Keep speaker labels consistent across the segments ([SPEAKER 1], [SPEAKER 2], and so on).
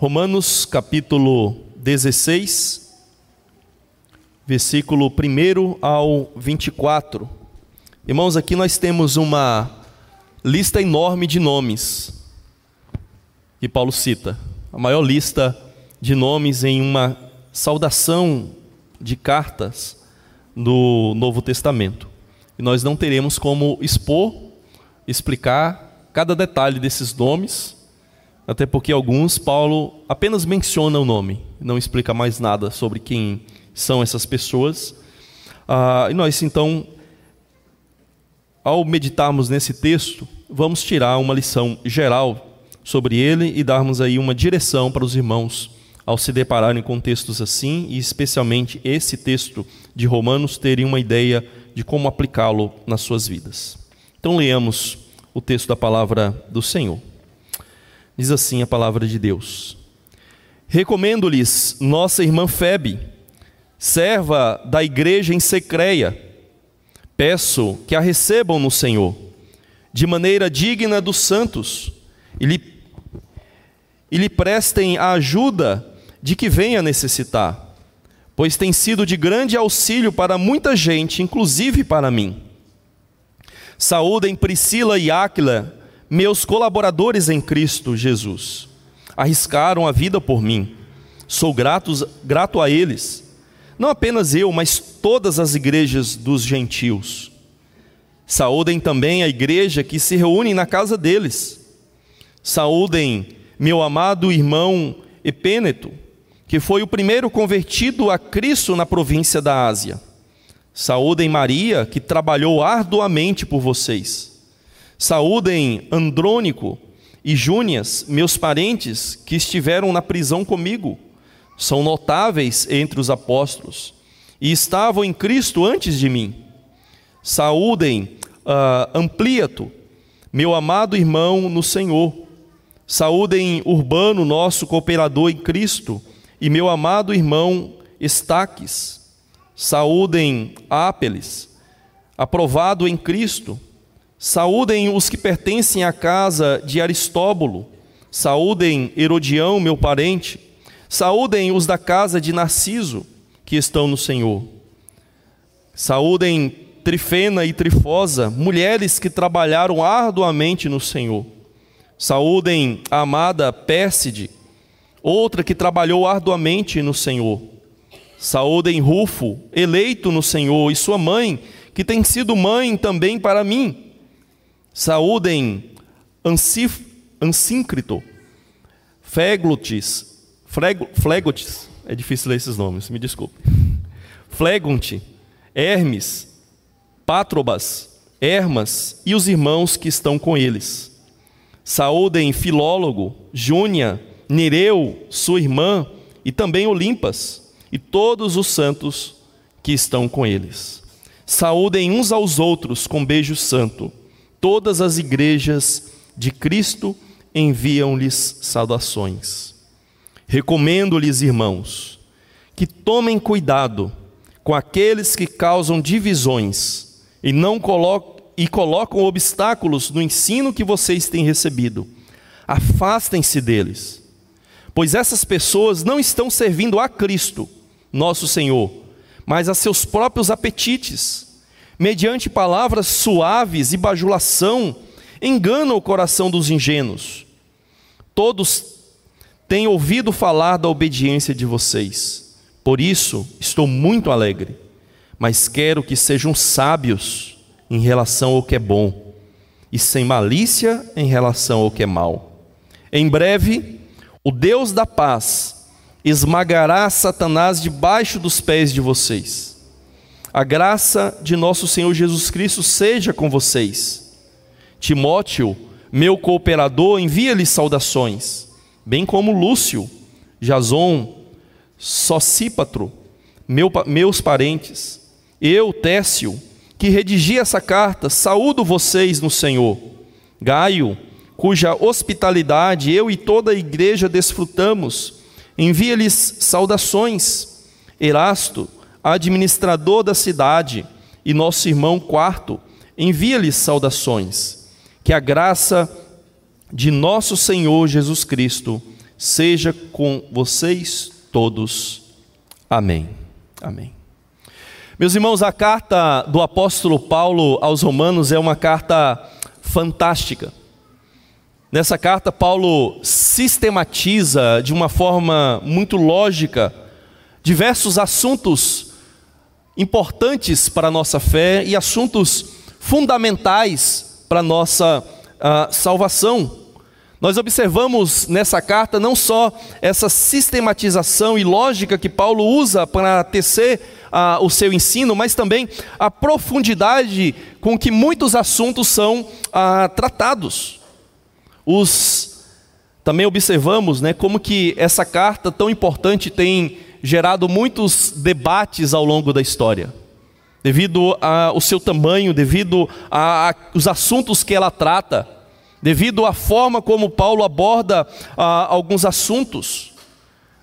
[SPEAKER 1] Romanos capítulo 16, versículo 1 ao 24. Irmãos, aqui nós temos uma lista enorme de nomes que Paulo cita, a maior lista de nomes em uma saudação de cartas do Novo Testamento. E nós não teremos como expor, explicar cada detalhe desses nomes até porque alguns, Paulo apenas menciona o nome, não explica mais nada sobre quem são essas pessoas. Ah, e nós, então, ao meditarmos nesse texto, vamos tirar uma lição geral sobre ele e darmos aí uma direção para os irmãos ao se depararem com textos assim, e especialmente esse texto de Romanos, terem uma ideia de como aplicá-lo nas suas vidas. Então, leamos o texto da palavra do Senhor. Diz assim a palavra de Deus: Recomendo-lhes nossa irmã Febe, serva da igreja em Secreia. Peço que a recebam no Senhor, de maneira digna dos santos, e lhe, e lhe prestem a ajuda de que venha necessitar, pois tem sido de grande auxílio para muita gente, inclusive para mim. Saúdem Priscila e Áquila, meus colaboradores em Cristo Jesus arriscaram a vida por mim. Sou gratos, grato a eles. Não apenas eu, mas todas as igrejas dos gentios. Saúdem também a igreja que se reúne na casa deles. Saúdem meu amado irmão Epêneto, que foi o primeiro convertido a Cristo na província da Ásia. Saúdem Maria, que trabalhou arduamente por vocês. Saúdem Andrônico e Júnias, meus parentes que estiveram na prisão comigo. São notáveis entre os apóstolos e estavam em Cristo antes de mim. Saúdem uh, Ampliato, meu amado irmão no Senhor. Saúdem Urbano, nosso cooperador em Cristo, e meu amado irmão Estaques. Saúdem Ápeles, aprovado em Cristo Saúdem os que pertencem à casa de Aristóbulo. Saúdem Herodião, meu parente. Saúdem os da casa de Narciso, que estão no Senhor. Saúdem Trifena e Trifosa, mulheres que trabalharam arduamente no Senhor. Saúdem a amada Pérside, outra que trabalhou arduamente no Senhor. Saúdem Rufo, eleito no Senhor, e sua mãe, que tem sido mãe também para mim. Saúdem Ansíncrito, Fleglotis, Flegotis, é difícil ler esses nomes, me desculpe. Flegonte, Hermes, Patrobas, Hermas e os irmãos que estão com eles. Saúdem Filólogo, Júnia, Nereu, sua irmã, e também Olimpas, e todos os santos que estão com eles. Saúdem uns aos outros com beijo santo. Todas as igrejas de Cristo enviam-lhes saudações. Recomendo-lhes, irmãos, que tomem cuidado com aqueles que causam divisões e não colocam, e colocam obstáculos no ensino que vocês têm recebido. Afastem-se deles, pois essas pessoas não estão servindo a Cristo, nosso Senhor, mas a seus próprios apetites mediante palavras suaves e bajulação, engana o coração dos ingênuos. Todos têm ouvido falar da obediência de vocês, por isso estou muito alegre, mas quero que sejam sábios em relação ao que é bom e sem malícia em relação ao que é mal. Em breve, o Deus da paz esmagará Satanás debaixo dos pés de vocês. A graça de nosso Senhor Jesus Cristo seja com vocês. Timóteo, meu cooperador, envia-lhe saudações, bem como Lúcio, Jason, Socípatro, meu, meus parentes. Eu, Técio, que redigi essa carta, saúdo vocês no Senhor. Gaio, cuja hospitalidade eu e toda a igreja desfrutamos, envia-lhes saudações. Erasto, administrador da cidade, e nosso irmão quarto, envia-lhes saudações. Que a graça de nosso Senhor Jesus Cristo seja com vocês todos. Amém. Amém. Meus irmãos, a carta do apóstolo Paulo aos Romanos é uma carta fantástica. Nessa carta, Paulo sistematiza de uma forma muito lógica diversos assuntos importantes para a nossa fé e assuntos fundamentais para a nossa uh, salvação. Nós observamos nessa carta não só essa sistematização e lógica que Paulo usa para tecer ah, o seu ensino, mas também a profundidade com que muitos assuntos são ah, tratados. Os, também observamos né, como que essa carta tão importante tem gerado muitos debates ao longo da história devido ao seu tamanho, devido aos assuntos que ela trata devido à forma como Paulo aborda ah, alguns assuntos,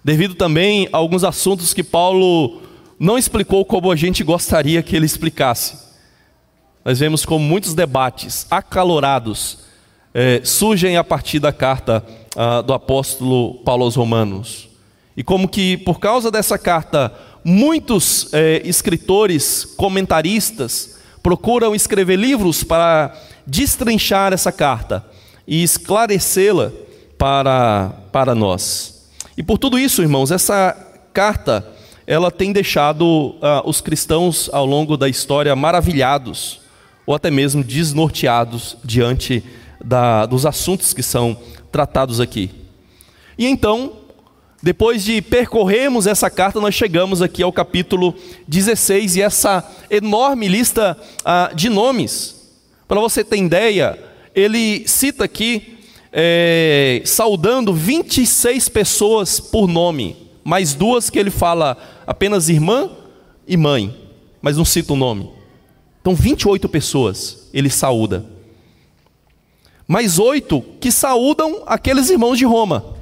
[SPEAKER 1] devido também a alguns assuntos que Paulo não explicou como a gente gostaria que ele explicasse. Nós vemos como muitos debates acalorados eh, surgem a partir da carta ah, do apóstolo Paulo aos Romanos. E como que por causa dessa carta, muitos eh, escritores, comentaristas, procuram escrever livros para destrinchar essa carta e esclarecê-la para, para nós. E por tudo isso, irmãos, essa carta ela tem deixado uh, os cristãos ao longo da história maravilhados ou até mesmo desnorteados diante da, dos assuntos que são tratados aqui. E então, depois de percorrermos essa carta, nós chegamos aqui ao capítulo 16 e essa enorme lista uh, de nomes para você ter ideia, ele cita aqui, é, saudando 26 pessoas por nome, mais duas que ele fala apenas irmã e mãe, mas não cita o nome. Então, 28 pessoas ele saúda. Mais oito que saúdam aqueles irmãos de Roma.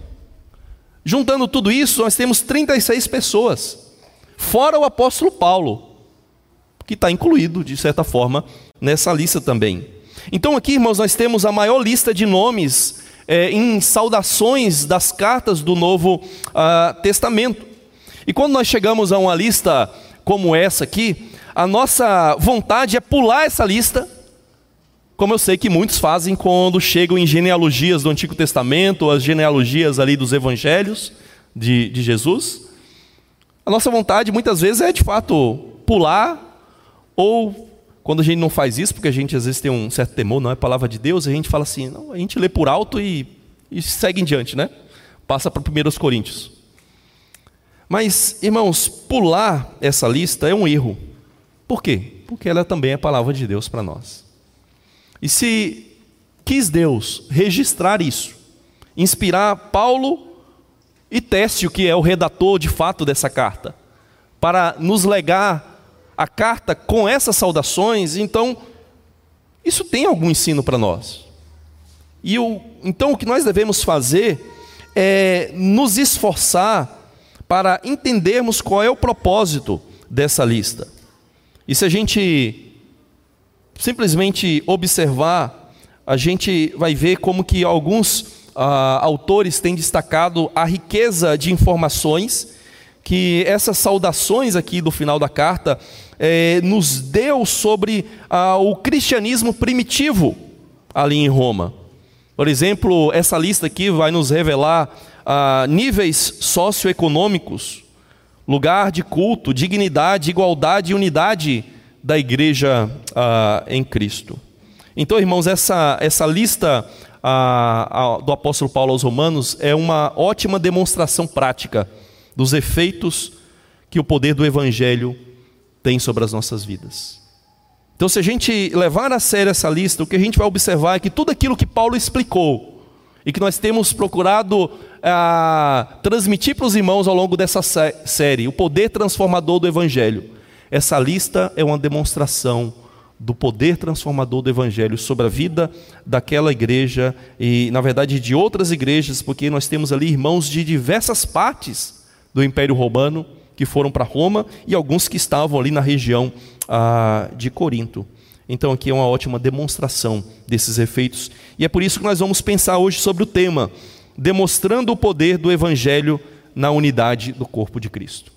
[SPEAKER 1] Juntando tudo isso, nós temos 36 pessoas, fora o apóstolo Paulo, que está incluído, de certa forma, nessa lista também. Então, aqui, irmãos, nós temos a maior lista de nomes é, em saudações das cartas do Novo uh, Testamento. E quando nós chegamos a uma lista como essa aqui, a nossa vontade é pular essa lista, como eu sei que muitos fazem quando chegam em genealogias do Antigo Testamento, as genealogias ali dos Evangelhos de, de Jesus. A nossa vontade muitas vezes é de fato pular ou quando a gente não faz isso, porque a gente às vezes tem um certo temor, não é palavra de Deus, a gente fala assim, não, a gente lê por alto e, e segue em diante, né? Passa para 1 Coríntios. Mas, irmãos, pular essa lista é um erro. Por quê? Porque ela também é palavra de Deus para nós. E se quis Deus registrar isso, inspirar Paulo e Técio, que é o redator de fato dessa carta, para nos legar a carta com essas saudações, então isso tem algum ensino para nós. E o, então o que nós devemos fazer é nos esforçar para entendermos qual é o propósito dessa lista. E se a gente simplesmente observar, a gente vai ver como que alguns ah, autores têm destacado a riqueza de informações que essas saudações aqui do final da carta é, nos deu sobre ah, o cristianismo primitivo ali em Roma. Por exemplo, essa lista aqui vai nos revelar ah, níveis socioeconômicos, lugar de culto, dignidade, igualdade e unidade da igreja ah, em Cristo. Então, irmãos, essa, essa lista ah, do apóstolo Paulo aos Romanos é uma ótima demonstração prática dos efeitos que o poder do Evangelho tem sobre as nossas vidas. Então, se a gente levar a sério essa lista, o que a gente vai observar é que tudo aquilo que Paulo explicou e que nós temos procurado ah, transmitir para os irmãos ao longo dessa sé série, o poder transformador do Evangelho, essa lista é uma demonstração do poder transformador do Evangelho sobre a vida daquela igreja e, na verdade, de outras igrejas, porque nós temos ali irmãos de diversas partes do Império Romano que foram para Roma e alguns que estavam ali na região ah, de Corinto. Então, aqui é uma ótima demonstração desses efeitos. E é por isso que nós vamos pensar hoje sobre o tema demonstrando o poder do Evangelho na unidade do corpo de Cristo.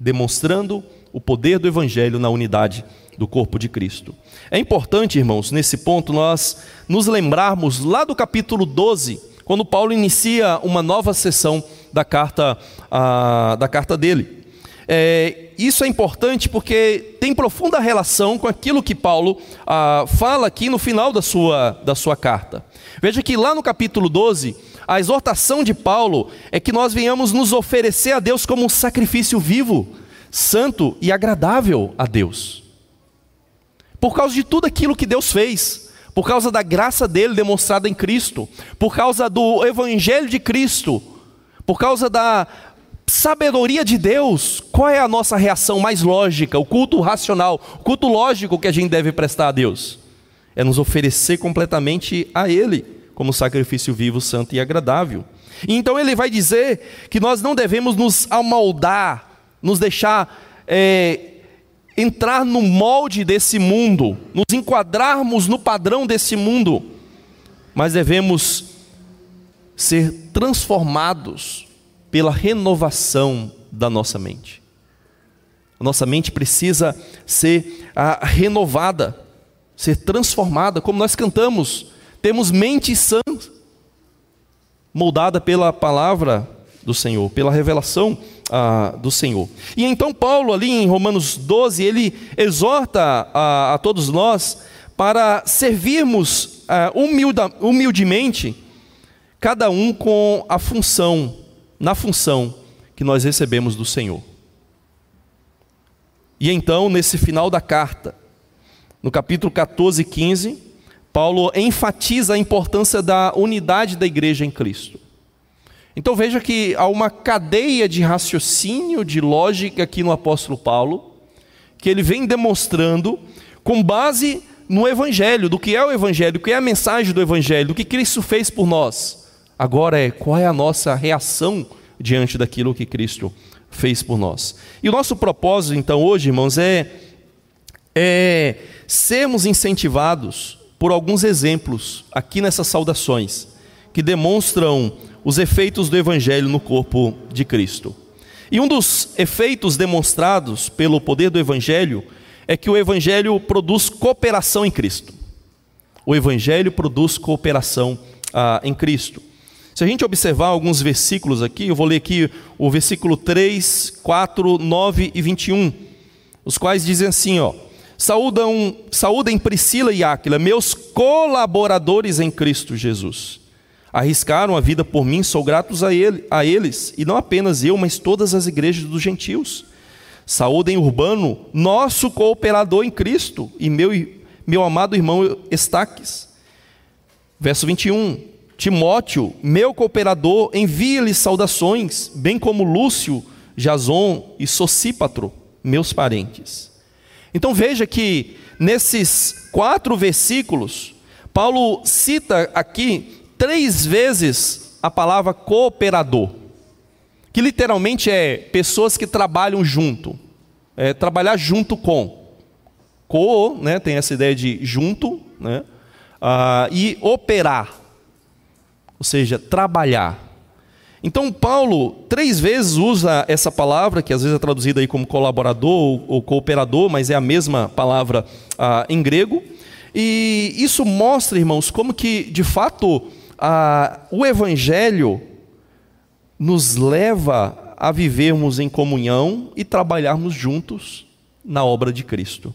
[SPEAKER 1] Demonstrando o poder do Evangelho na unidade do corpo de Cristo. É importante, irmãos, nesse ponto, nós nos lembrarmos lá do capítulo 12, quando Paulo inicia uma nova sessão da carta, a, da carta dele. É, isso é importante porque tem profunda relação com aquilo que Paulo ah, fala aqui no final da sua, da sua carta. Veja que lá no capítulo 12, a exortação de Paulo é que nós venhamos nos oferecer a Deus como um sacrifício vivo, santo e agradável a Deus. Por causa de tudo aquilo que Deus fez, por causa da graça dele demonstrada em Cristo, por causa do evangelho de Cristo, por causa da sabedoria de Deus, qual é a nossa reação mais lógica, o culto racional, o culto lógico que a gente deve prestar a Deus? É nos oferecer completamente a Ele, como sacrifício vivo, santo e agradável. E então ele vai dizer que nós não devemos nos amoldar, nos deixar é, entrar no molde desse mundo, nos enquadrarmos no padrão desse mundo, mas devemos ser transformados pela renovação da nossa mente. A nossa mente precisa ser ah, renovada, ser transformada, como nós cantamos. Temos mente sã, moldada pela palavra do Senhor, pela revelação ah, do Senhor. E então Paulo ali em Romanos 12, ele exorta a, a todos nós para servirmos ah, humilda, humildemente, cada um com a função na função que nós recebemos do Senhor. E então, nesse final da carta, no capítulo 14 e 15, Paulo enfatiza a importância da unidade da igreja em Cristo. Então veja que há uma cadeia de raciocínio, de lógica aqui no apóstolo Paulo, que ele vem demonstrando com base no Evangelho, do que é o Evangelho, do que é a mensagem do Evangelho, do que Cristo fez por nós. Agora é qual é a nossa reação diante daquilo que Cristo fez por nós. E o nosso propósito, então, hoje, irmãos, é, é sermos incentivados por alguns exemplos aqui nessas saudações que demonstram os efeitos do Evangelho no corpo de Cristo. E um dos efeitos demonstrados pelo poder do Evangelho é que o Evangelho produz cooperação em Cristo. O Evangelho produz cooperação ah, em Cristo. Se a gente observar alguns versículos aqui, eu vou ler aqui o versículo 3, 4, 9 e 21, os quais dizem assim, ó: Saúdam, saúdem Priscila e Áquila, meus colaboradores em Cristo Jesus. Arriscaram a vida por mim, sou gratos a, ele, a eles, e não apenas eu, mas todas as igrejas dos gentios. Saúdem Urbano, nosso cooperador em Cristo, e meu, meu amado irmão Estaques. Verso 21. Timóteo, meu cooperador, envia-lhe saudações, bem como Lúcio, Jason e Socípatro, meus parentes. Então veja que nesses quatro versículos, Paulo cita aqui três vezes a palavra cooperador, que literalmente é pessoas que trabalham junto, é trabalhar junto com. Co, né, tem essa ideia de junto, né, ah, e operar ou seja, trabalhar. Então, Paulo três vezes usa essa palavra, que às vezes é traduzida aí como colaborador ou cooperador, mas é a mesma palavra ah, em grego. E isso mostra, irmãos, como que, de fato, ah, o Evangelho nos leva a vivermos em comunhão e trabalharmos juntos na obra de Cristo.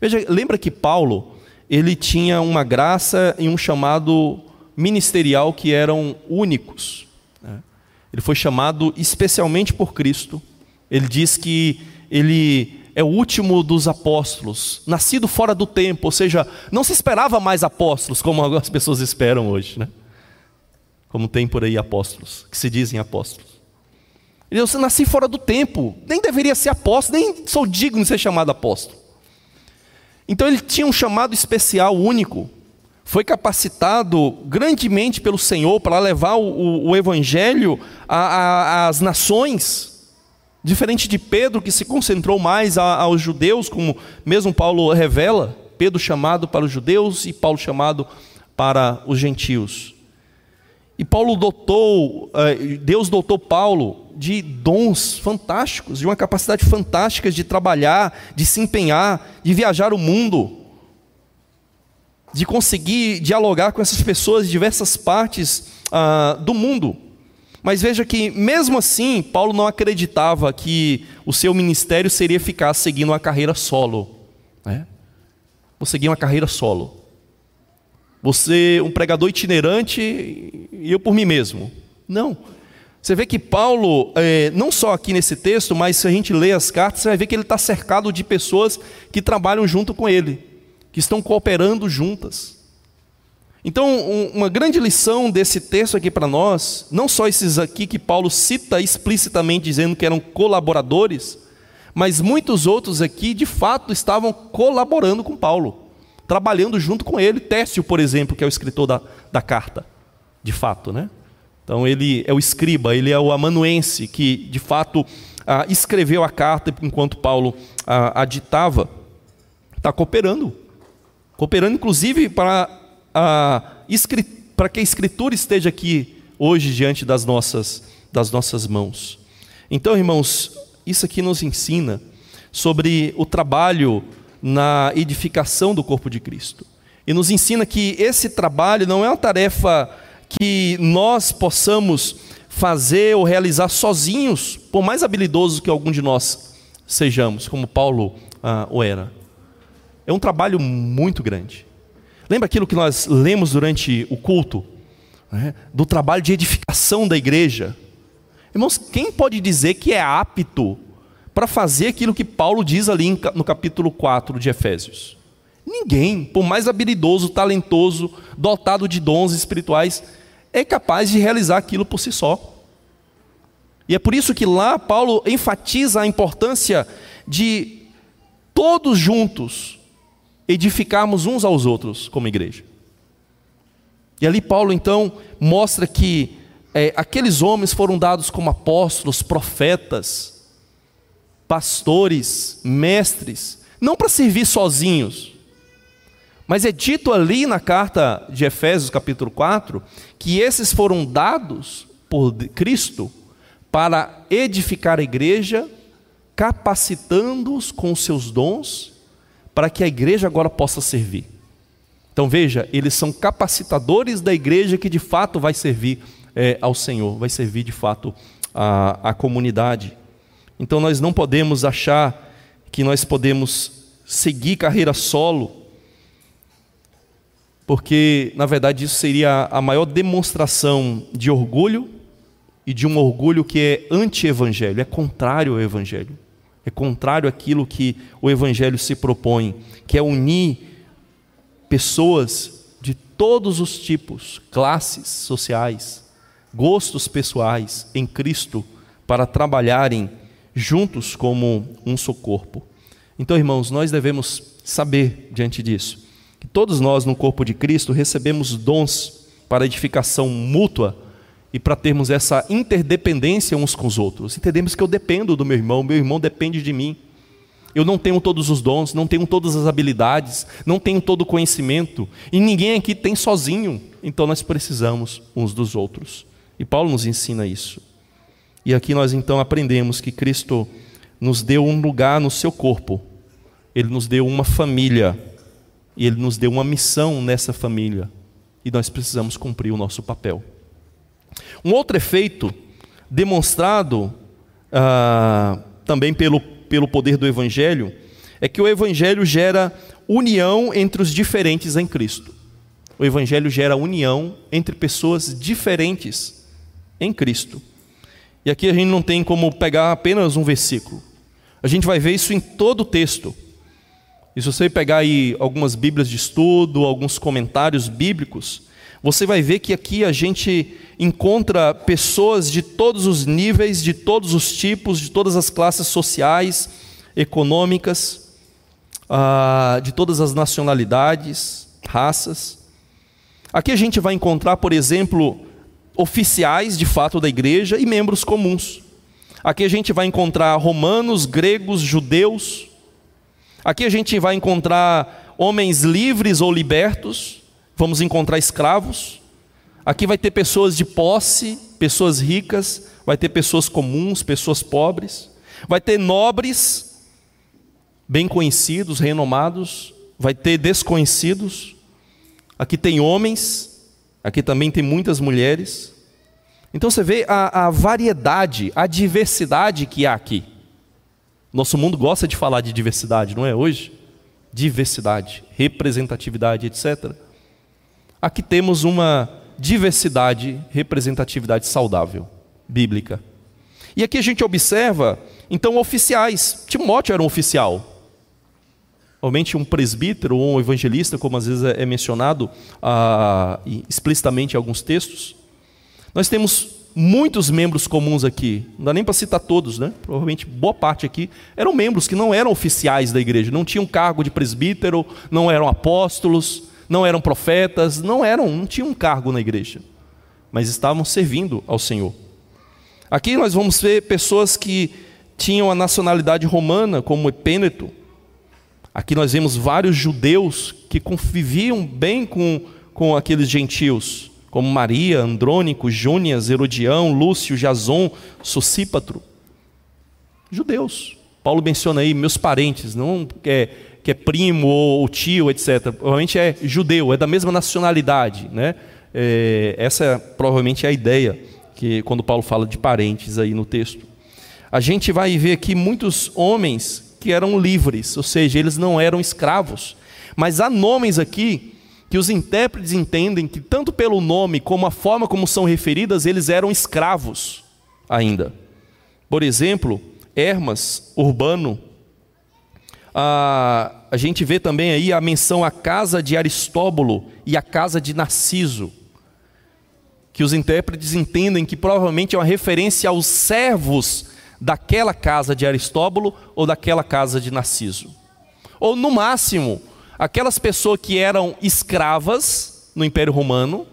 [SPEAKER 1] Veja, lembra que Paulo, ele tinha uma graça e um chamado ministerial que eram únicos. Né? Ele foi chamado especialmente por Cristo. Ele diz que ele é o último dos apóstolos, nascido fora do tempo, ou seja, não se esperava mais apóstolos como algumas pessoas esperam hoje, né? Como tem por aí apóstolos, que se dizem apóstolos. Ele disse, eu nasci fora do tempo, nem deveria ser apóstolo, nem sou digno de ser chamado apóstolo. Então ele tinha um chamado especial, único, foi capacitado grandemente pelo Senhor para levar o, o, o evangelho às nações, diferente de Pedro, que se concentrou mais a, aos judeus, como mesmo Paulo revela, Pedro chamado para os judeus e Paulo chamado para os gentios. E Paulo dotou, eh, Deus dotou Paulo de dons fantásticos, de uma capacidade fantástica de trabalhar, de se empenhar, de viajar o mundo, de conseguir dialogar com essas pessoas de diversas partes ah, do mundo. Mas veja que, mesmo assim, Paulo não acreditava que o seu ministério seria ficar seguindo uma carreira solo. Né? Vou seguir uma carreira solo. Você, um pregador itinerante, e eu por mim mesmo. Não. Você vê que Paulo, é, não só aqui nesse texto, mas se a gente lê as cartas, você vai ver que ele está cercado de pessoas que trabalham junto com ele, que estão cooperando juntas. Então, um, uma grande lição desse texto aqui para nós, não só esses aqui que Paulo cita explicitamente dizendo que eram colaboradores, mas muitos outros aqui de fato estavam colaborando com Paulo, trabalhando junto com ele. Técio, por exemplo, que é o escritor da, da carta, de fato, né? Então, ele é o escriba, ele é o amanuense que de fato ah, escreveu a carta enquanto Paulo ah, a ditava, está cooperando, cooperando inclusive para para que a Escritura esteja aqui hoje diante das nossas, das nossas mãos. Então, irmãos, isso aqui nos ensina sobre o trabalho na edificação do corpo de Cristo. E nos ensina que esse trabalho não é uma tarefa que nós possamos fazer ou realizar sozinhos, por mais habilidosos que algum de nós sejamos, como Paulo ah, o era. É um trabalho muito grande. Lembra aquilo que nós lemos durante o culto? Né? Do trabalho de edificação da igreja. Irmãos, quem pode dizer que é apto para fazer aquilo que Paulo diz ali no capítulo 4 de Efésios? Ninguém, por mais habilidoso, talentoso, dotado de dons espirituais, é capaz de realizar aquilo por si só. E é por isso que lá Paulo enfatiza a importância de todos juntos edificarmos uns aos outros como igreja. E ali Paulo então mostra que é, aqueles homens foram dados como apóstolos, profetas, pastores, mestres, não para servir sozinhos, mas é dito ali na carta de Efésios, capítulo 4, que esses foram dados por Cristo para edificar a igreja, capacitando-os com seus dons para que a igreja agora possa servir. Então veja, eles são capacitadores da igreja que de fato vai servir é, ao Senhor, vai servir de fato a, a comunidade. Então nós não podemos achar que nós podemos seguir carreira solo, porque na verdade isso seria a maior demonstração de orgulho e de um orgulho que é anti-evangelho, é contrário ao evangelho. É contrário àquilo que o Evangelho se propõe, que é unir pessoas de todos os tipos, classes sociais, gostos pessoais em Cristo para trabalharem juntos como um só corpo. Então, irmãos, nós devemos saber diante disso que todos nós no corpo de Cristo recebemos dons para edificação mútua e para termos essa interdependência uns com os outros. Entendemos que eu dependo do meu irmão, meu irmão depende de mim. Eu não tenho todos os dons, não tenho todas as habilidades, não tenho todo o conhecimento, e ninguém aqui tem sozinho. Então nós precisamos uns dos outros. E Paulo nos ensina isso. E aqui nós então aprendemos que Cristo nos deu um lugar no seu corpo, ele nos deu uma família, e ele nos deu uma missão nessa família, e nós precisamos cumprir o nosso papel. Um outro efeito demonstrado ah, também pelo, pelo poder do Evangelho é que o Evangelho gera união entre os diferentes em Cristo. O Evangelho gera união entre pessoas diferentes em Cristo. E aqui a gente não tem como pegar apenas um versículo. A gente vai ver isso em todo o texto. E se você pegar aí algumas Bíblias de estudo, alguns comentários bíblicos, você vai ver que aqui a gente encontra pessoas de todos os níveis, de todos os tipos, de todas as classes sociais, econômicas, ah, de todas as nacionalidades, raças. Aqui a gente vai encontrar, por exemplo, oficiais de fato da igreja e membros comuns. Aqui a gente vai encontrar romanos, gregos, judeus. Aqui a gente vai encontrar homens livres ou libertos vamos encontrar escravos. Aqui vai ter pessoas de posse, pessoas ricas, vai ter pessoas comuns, pessoas pobres, vai ter nobres, bem conhecidos, renomados, vai ter desconhecidos. Aqui tem homens, aqui também tem muitas mulheres. Então você vê a, a variedade, a diversidade que há aqui. Nosso mundo gosta de falar de diversidade, não é hoje? Diversidade, representatividade, etc. Aqui temos uma diversidade, representatividade saudável, bíblica. E aqui a gente observa, então, oficiais. Timóteo era um oficial. Realmente um presbítero ou um evangelista, como às vezes é mencionado ah, explicitamente em alguns textos. Nós temos muitos membros comuns aqui, não dá nem para citar todos, né? Provavelmente boa parte aqui eram membros que não eram oficiais da igreja, não tinham cargo de presbítero, não eram apóstolos, não eram profetas, não eram, não tinham um cargo na igreja, mas estavam servindo ao Senhor. Aqui nós vamos ver pessoas que tinham a nacionalidade romana, como Epêneto. Aqui nós vemos vários judeus que conviviam bem com, com aqueles gentios como Maria, Andrônico, Júnias, Herodião, Lúcio, Jason, Socípatro. Judeus. Paulo menciona aí meus parentes, não que é, que é primo ou tio, etc. Provavelmente é judeu, é da mesma nacionalidade. Né? É, essa é, provavelmente é a ideia que quando Paulo fala de parentes aí no texto. A gente vai ver aqui muitos homens que eram livres, ou seja, eles não eram escravos. Mas há nomes aqui que os intérpretes entendem que, tanto pelo nome como a forma como são referidas, eles eram escravos ainda. Por exemplo, Hermas, Urbano. A, a gente vê também aí a menção à casa de Aristóbulo e à casa de Narciso, que os intérpretes entendem que provavelmente é uma referência aos servos daquela casa de Aristóbulo ou daquela casa de Narciso. Ou, no máximo, aquelas pessoas que eram escravas no Império Romano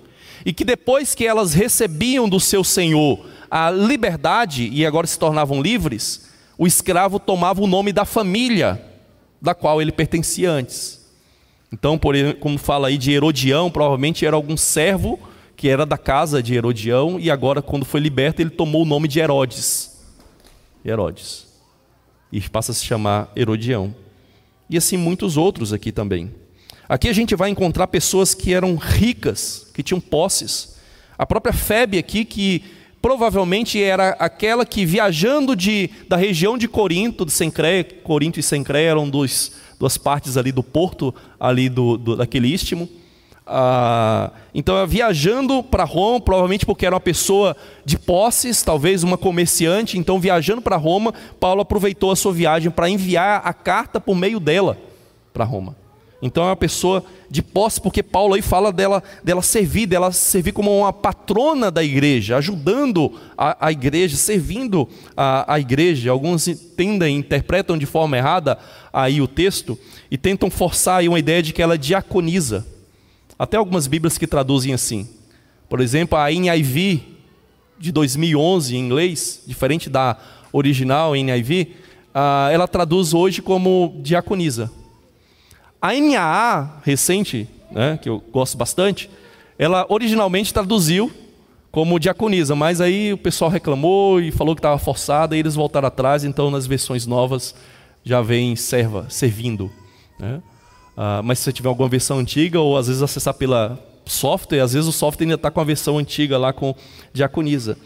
[SPEAKER 1] e que depois que elas recebiam do seu senhor a liberdade e agora se tornavam livres, o escravo tomava o nome da família da qual ele pertencia antes. Então, por como fala aí de Herodião, provavelmente era algum servo que era da casa de Herodião e agora quando foi liberto ele tomou o nome de Herodes. Herodes. E passa a se chamar Herodião e assim muitos outros aqui também. Aqui a gente vai encontrar pessoas que eram ricas, que tinham posses. A própria Febe aqui, que provavelmente era aquela que viajando de, da região de Corinto, de Sencreia, Corinto e Sencreia eram dois, duas partes ali do porto, ali do, do daquele istmo ah, então, viajando para Roma, provavelmente porque era uma pessoa de posses, talvez uma comerciante. Então, viajando para Roma, Paulo aproveitou a sua viagem para enviar a carta por meio dela para Roma. Então, é uma pessoa de posse, porque Paulo aí fala dela, dela servir, dela servir como uma patrona da igreja, ajudando a, a igreja, servindo a, a igreja. Alguns entendem, interpretam de forma errada aí o texto e tentam forçar aí uma ideia de que ela diaconiza. Até algumas Bíblias que traduzem assim. Por exemplo, a NIV de 2011 em inglês, diferente da original NIV, ah, ela traduz hoje como diaconisa. A NAA recente, né, que eu gosto bastante, ela originalmente traduziu como diaconisa, mas aí o pessoal reclamou e falou que estava forçada e eles voltaram atrás, então nas versões novas já vem serva, servindo. Né? Uh, mas se você tiver alguma versão antiga, ou às vezes acessar pela software, às vezes o software ainda está com a versão antiga lá com diaconisa.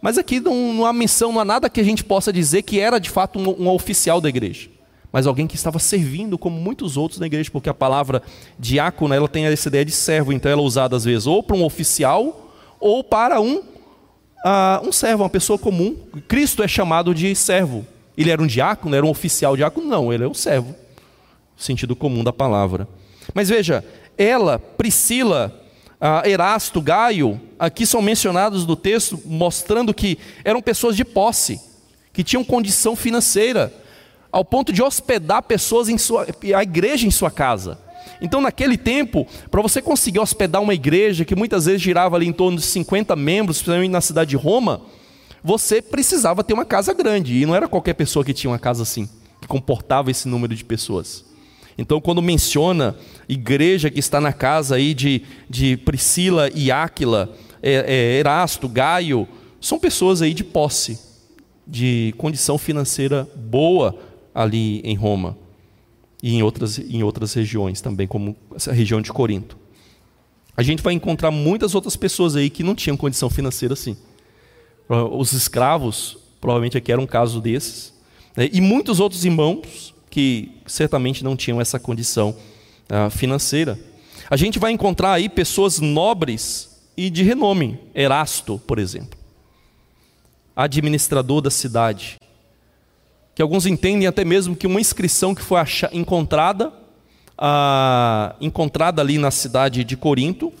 [SPEAKER 1] Mas aqui não, não há menção, não há nada que a gente possa dizer que era de fato um, um oficial da igreja. Mas alguém que estava servindo como muitos outros na igreja, porque a palavra diácono ela tem essa ideia de servo, então ela é usada às vezes ou para um oficial ou para um, uh, um servo, uma pessoa comum. Cristo é chamado de servo. Ele era um diácono, era um oficial diácono? Não, ele é um servo sentido comum da palavra. Mas veja, ela, Priscila, Erasto, Gaio, aqui são mencionados no texto, mostrando que eram pessoas de posse, que tinham condição financeira, ao ponto de hospedar pessoas em sua, a igreja em sua casa. Então, naquele tempo, para você conseguir hospedar uma igreja que muitas vezes girava ali em torno de 50 membros, principalmente na cidade de Roma, você precisava ter uma casa grande, e não era qualquer pessoa que tinha uma casa assim, que comportava esse número de pessoas. Então, quando menciona igreja que está na casa aí de, de Priscila e Áquila, é, é, Erasto, Gaio, são pessoas aí de posse, de condição financeira boa ali em Roma e em outras, em outras regiões também, como essa região de Corinto. A gente vai encontrar muitas outras pessoas aí que não tinham condição financeira assim. Os escravos, provavelmente aqui era um caso desses, né? e muitos outros irmãos que certamente não tinham essa condição uh, financeira. A gente vai encontrar aí pessoas nobres e de renome, Erasto, por exemplo, administrador da cidade, que alguns entendem até mesmo que uma inscrição que foi encontrada, uh, encontrada ali na cidade de Corinto,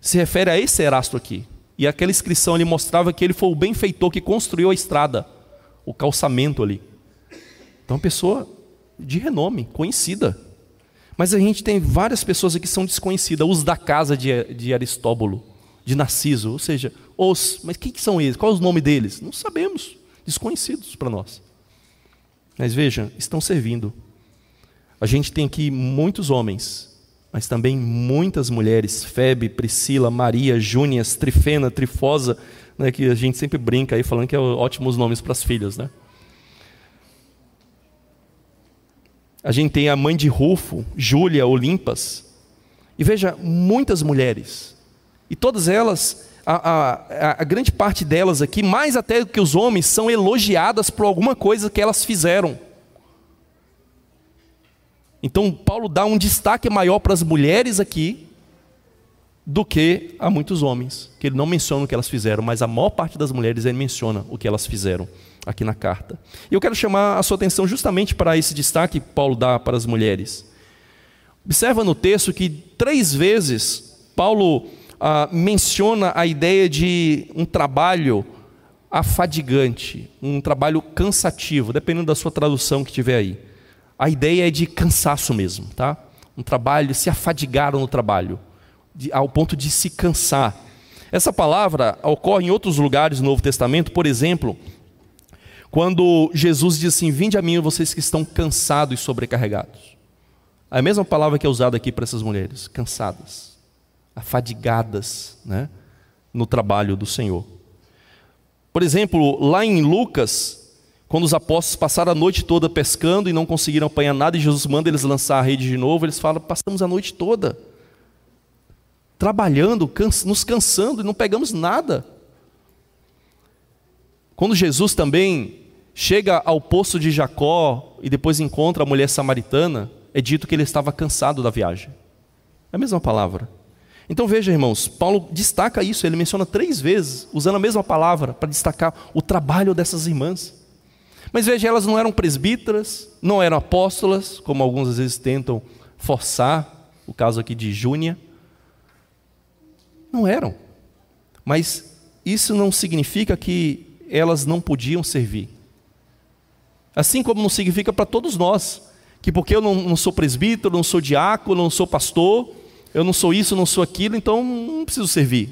[SPEAKER 1] se refere a esse Erasto aqui. E aquela inscrição ali mostrava que ele foi o benfeitor que construiu a estrada, o calçamento ali. Então, pessoa de renome, conhecida. Mas a gente tem várias pessoas aqui que são desconhecidas, os da casa de, de Aristóbulo, de Narciso, ou seja, os, mas quem que são eles? Qual é o nome deles? Não sabemos, desconhecidos para nós. Mas veja, estão servindo. A gente tem aqui muitos homens, mas também muitas mulheres, Febe, Priscila, Maria, Júnias, Trifena, Trifosa, né, que a gente sempre brinca aí falando que é ótimos nomes para as filhas, né? A gente tem a mãe de Rufo, Júlia, Olimpas. E veja, muitas mulheres. E todas elas, a, a, a, grande parte delas aqui, mais até do que os homens, são elogiadas por alguma coisa que elas fizeram. Então, Paulo dá um destaque maior para as mulheres aqui do que a muitos homens, que ele não menciona o que elas fizeram, mas a maior parte das mulheres ele menciona o que elas fizeram aqui na carta. E eu quero chamar a sua atenção justamente para esse destaque que Paulo dá para as mulheres. Observa no texto que três vezes Paulo ah, menciona a ideia de um trabalho afadigante, um trabalho cansativo, dependendo da sua tradução que tiver aí. A ideia é de cansaço mesmo, tá? Um trabalho, se afadigaram no trabalho, de, ao ponto de se cansar. Essa palavra ocorre em outros lugares do Novo Testamento, por exemplo, quando Jesus diz assim: Vinde a mim, vocês que estão cansados e sobrecarregados. A mesma palavra que é usada aqui para essas mulheres, cansadas, afadigadas né, no trabalho do Senhor. Por exemplo, lá em Lucas, quando os apóstolos passaram a noite toda pescando e não conseguiram apanhar nada, e Jesus manda eles lançar a rede de novo, eles falam: passamos a noite toda trabalhando, nos cansando e não pegamos nada. Quando Jesus também chega ao poço de Jacó e depois encontra a mulher samaritana, é dito que ele estava cansado da viagem. É a mesma palavra. Então veja, irmãos, Paulo destaca isso, ele menciona três vezes, usando a mesma palavra, para destacar o trabalho dessas irmãs. Mas veja, elas não eram presbíteras, não eram apóstolas, como alguns às vezes tentam forçar, o caso aqui de Júnia. Não eram. Mas isso não significa que elas não podiam servir. Assim como não significa para todos nós, que porque eu não, não sou presbítero, não sou diácono, não sou pastor, eu não sou isso, não sou aquilo, então não preciso servir.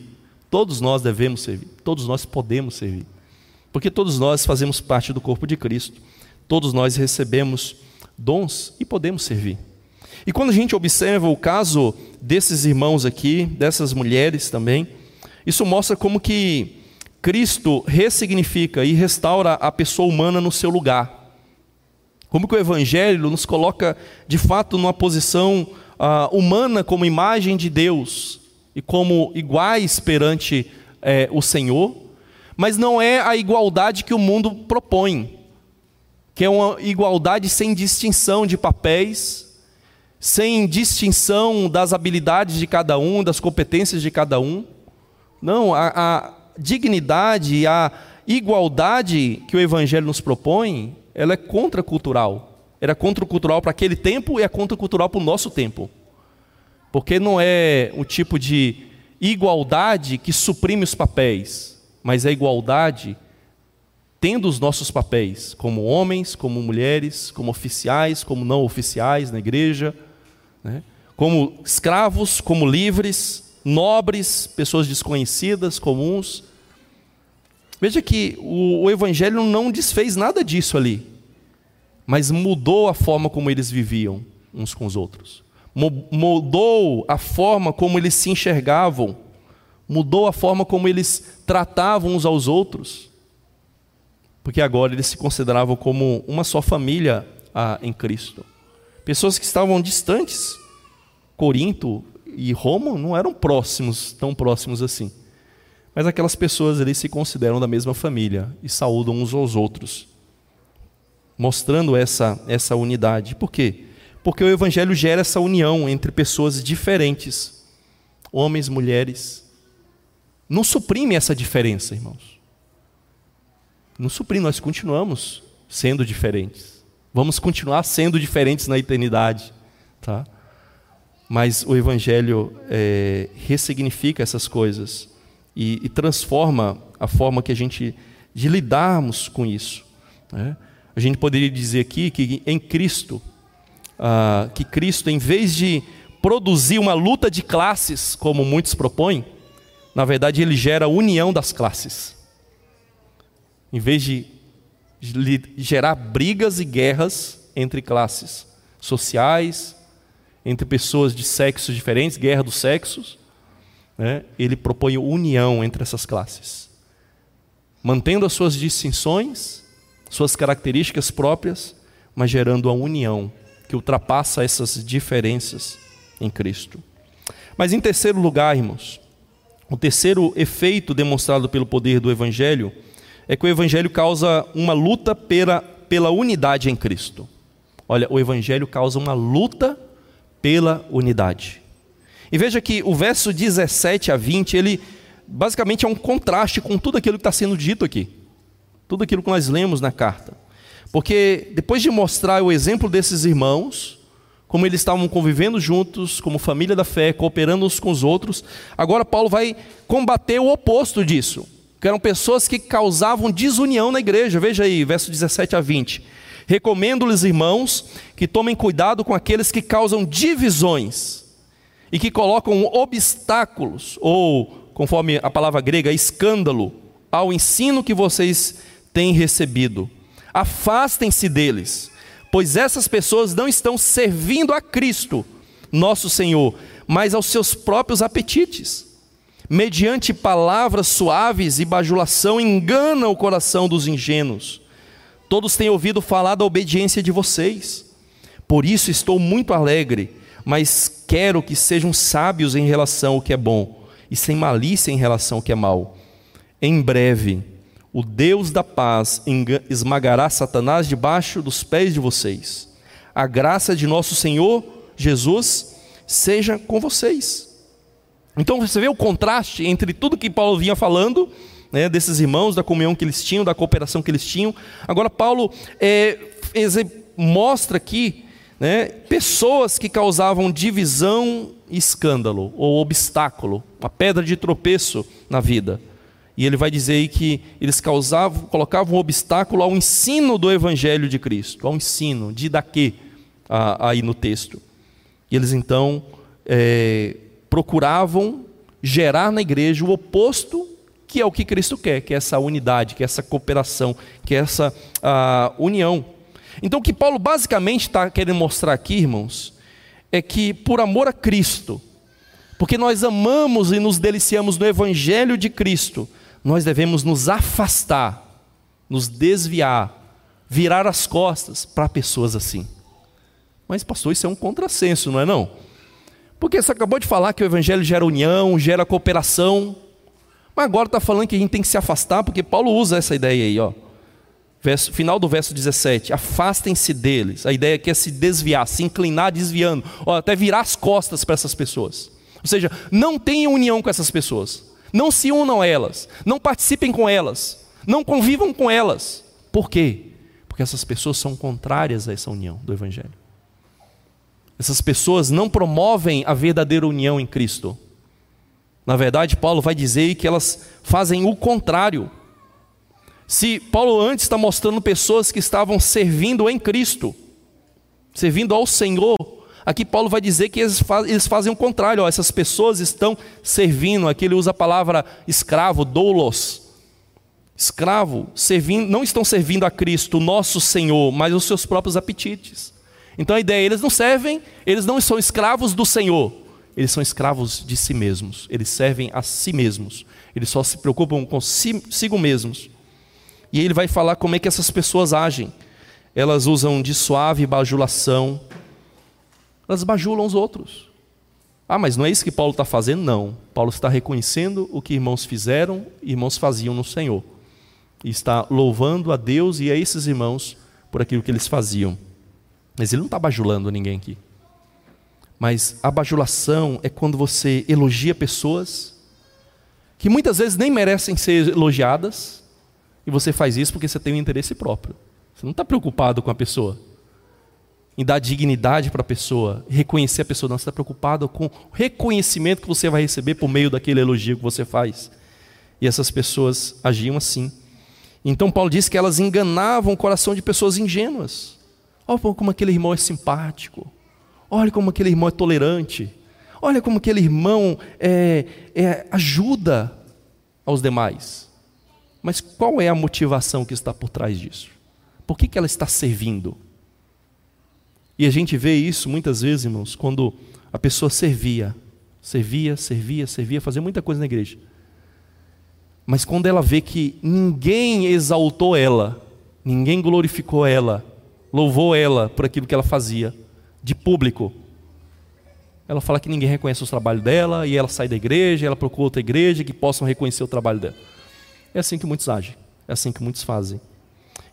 [SPEAKER 1] Todos nós devemos servir, todos nós podemos servir. Porque todos nós fazemos parte do corpo de Cristo, todos nós recebemos dons e podemos servir. E quando a gente observa o caso desses irmãos aqui, dessas mulheres também, isso mostra como que Cristo ressignifica e restaura a pessoa humana no seu lugar. Como que o Evangelho nos coloca, de fato, numa posição uh, humana como imagem de Deus e como iguais perante eh, o Senhor, mas não é a igualdade que o mundo propõe, que é uma igualdade sem distinção de papéis, sem distinção das habilidades de cada um, das competências de cada um. Não, a, a dignidade e a igualdade que o Evangelho nos propõe ela é contracultural. Era contracultural para aquele tempo e é contracultural para o nosso tempo. Porque não é o tipo de igualdade que suprime os papéis, mas é igualdade tendo os nossos papéis, como homens, como mulheres, como oficiais, como não oficiais na igreja, né? como escravos, como livres, nobres, pessoas desconhecidas, comuns. Veja que o, o Evangelho não desfez nada disso ali, mas mudou a forma como eles viviam uns com os outros, mudou a forma como eles se enxergavam, mudou a forma como eles tratavam uns aos outros, porque agora eles se consideravam como uma só família ah, em Cristo. Pessoas que estavam distantes, Corinto e Roma não eram próximos, tão próximos assim. Mas aquelas pessoas ali se consideram da mesma família e saúdam uns aos outros, mostrando essa, essa unidade. Por quê? Porque o Evangelho gera essa união entre pessoas diferentes, homens, mulheres. Não suprime essa diferença, irmãos. Não suprime, nós continuamos sendo diferentes. Vamos continuar sendo diferentes na eternidade. Tá? Mas o Evangelho é, ressignifica essas coisas e, e, transforma a forma que a gente de lidarmos com isso. Né? A gente poderia dizer aqui que em Cristo ah, que Cristo, em vez de produzir uma luta de classes, como muitos propõem, na verdade ele gera a união das classes. Em vez de gerar brigas e guerras entre classes sociais, entre pessoas de sexos diferentes, guerra dos sexos, né? ele propõe união entre essas classes, mantendo as suas distinções, suas características próprias, mas gerando a união que ultrapassa essas diferenças em Cristo. Mas em terceiro lugar, irmãos, o terceiro efeito demonstrado pelo poder do Evangelho é que o Evangelho causa uma luta pela, pela unidade em Cristo. Olha, o Evangelho causa uma luta pela unidade. E veja que o verso 17 a 20, ele basicamente é um contraste com tudo aquilo que está sendo dito aqui. Tudo aquilo que nós lemos na carta. Porque depois de mostrar o exemplo desses irmãos, como eles estavam convivendo juntos, como família da fé, cooperando uns com os outros, agora Paulo vai combater o oposto disso, que eram pessoas que causavam desunião na igreja. Veja aí, verso 17 a 20. Recomendo-lhes, irmãos, que tomem cuidado com aqueles que causam divisões e que colocam obstáculos, ou, conforme a palavra grega, escândalo, ao ensino que vocês têm recebido Afastem-se deles, pois essas pessoas não estão servindo a Cristo, nosso Senhor, mas aos seus próprios apetites. Mediante palavras suaves e bajulação, enganam o coração dos ingênuos. Todos têm ouvido falar da obediência de vocês. Por isso estou muito alegre, mas quero que sejam sábios em relação ao que é bom e sem malícia em relação ao que é mal. Em breve, o Deus da paz esmagará Satanás debaixo dos pés de vocês. A graça de nosso Senhor Jesus seja com vocês. Então você vê o contraste entre tudo que Paulo vinha falando, né, desses irmãos, da comunhão que eles tinham, da cooperação que eles tinham. Agora, Paulo é, mostra aqui né, pessoas que causavam divisão e escândalo, ou obstáculo, uma pedra de tropeço na vida. E ele vai dizer aí que eles causavam, colocavam um obstáculo ao ensino do Evangelho de Cristo, ao ensino, de daqui, aí no texto. E eles então é, procuravam gerar na igreja o oposto que é o que Cristo quer, que é essa unidade, que é essa cooperação, que é essa união. Então, o que Paulo basicamente está querendo mostrar aqui, irmãos, é que por amor a Cristo, porque nós amamos e nos deliciamos no Evangelho de Cristo, nós devemos nos afastar, nos desviar, virar as costas para pessoas assim. Mas, pastor, isso é um contrassenso, não é não? Porque você acabou de falar que o evangelho gera união, gera cooperação, mas agora está falando que a gente tem que se afastar, porque Paulo usa essa ideia aí, ó. Verso, final do verso 17, afastem-se deles. A ideia aqui é se desviar, se inclinar desviando, ó, até virar as costas para essas pessoas. Ou seja, não tenham união com essas pessoas. Não se unam a elas, não participem com elas, não convivam com elas. Por quê? Porque essas pessoas são contrárias a essa união do Evangelho. Essas pessoas não promovem a verdadeira união em Cristo. Na verdade, Paulo vai dizer que elas fazem o contrário. Se Paulo antes está mostrando pessoas que estavam servindo em Cristo, servindo ao Senhor, Aqui Paulo vai dizer que eles, eles fazem o contrário, ó, essas pessoas estão servindo, aqui ele usa a palavra escravo, doulos. Escravo, servindo, não estão servindo a Cristo, nosso Senhor, mas os seus próprios apetites. Então a ideia é, eles não servem, eles não são escravos do Senhor, eles são escravos de si mesmos, eles servem a si mesmos, eles só se preocupam consigo mesmos. E ele vai falar como é que essas pessoas agem. Elas usam de suave bajulação, elas bajulam os outros. Ah, mas não é isso que Paulo está fazendo? Não. Paulo está reconhecendo o que irmãos fizeram, irmãos faziam no Senhor. E está louvando a Deus e a esses irmãos por aquilo que eles faziam. Mas ele não está bajulando ninguém aqui. Mas a bajulação é quando você elogia pessoas que muitas vezes nem merecem ser elogiadas, e você faz isso porque você tem um interesse próprio. Você não está preocupado com a pessoa, em dar dignidade para a pessoa, reconhecer a pessoa, não, você está preocupado com o reconhecimento que você vai receber por meio daquele elogio que você faz. E essas pessoas agiam assim. Então Paulo diz que elas enganavam o coração de pessoas ingênuas. Olha como aquele irmão é simpático. Olha como aquele irmão é tolerante. Olha como aquele irmão é, é, ajuda aos demais. Mas qual é a motivação que está por trás disso? Por que, que ela está servindo? E a gente vê isso muitas vezes, irmãos, quando a pessoa servia, servia, servia, servia, fazia muita coisa na igreja. Mas quando ela vê que ninguém exaltou ela, ninguém glorificou ela, louvou ela por aquilo que ela fazia, de público, ela fala que ninguém reconhece o trabalho dela e ela sai da igreja, ela procura outra igreja que possam reconhecer o trabalho dela. É assim que muitos agem, é assim que muitos fazem.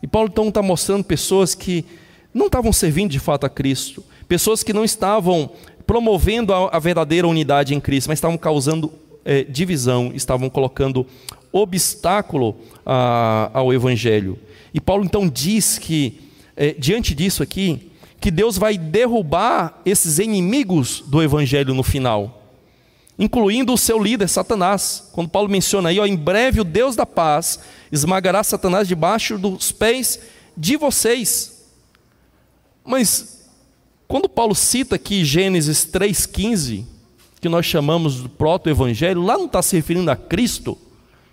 [SPEAKER 1] E Paulo então está mostrando pessoas que não estavam servindo de fato a Cristo, pessoas que não estavam promovendo a, a verdadeira unidade em Cristo, mas estavam causando é, divisão, estavam colocando obstáculo a, ao Evangelho. E Paulo então diz que, é, diante disso aqui, que Deus vai derrubar esses inimigos do Evangelho no final, incluindo o seu líder, Satanás. Quando Paulo menciona aí, ó, em breve o Deus da paz esmagará Satanás debaixo dos pés de vocês. Mas, quando Paulo cita aqui Gênesis 3,15, que nós chamamos do proto-evangelho, lá não está se referindo a Cristo,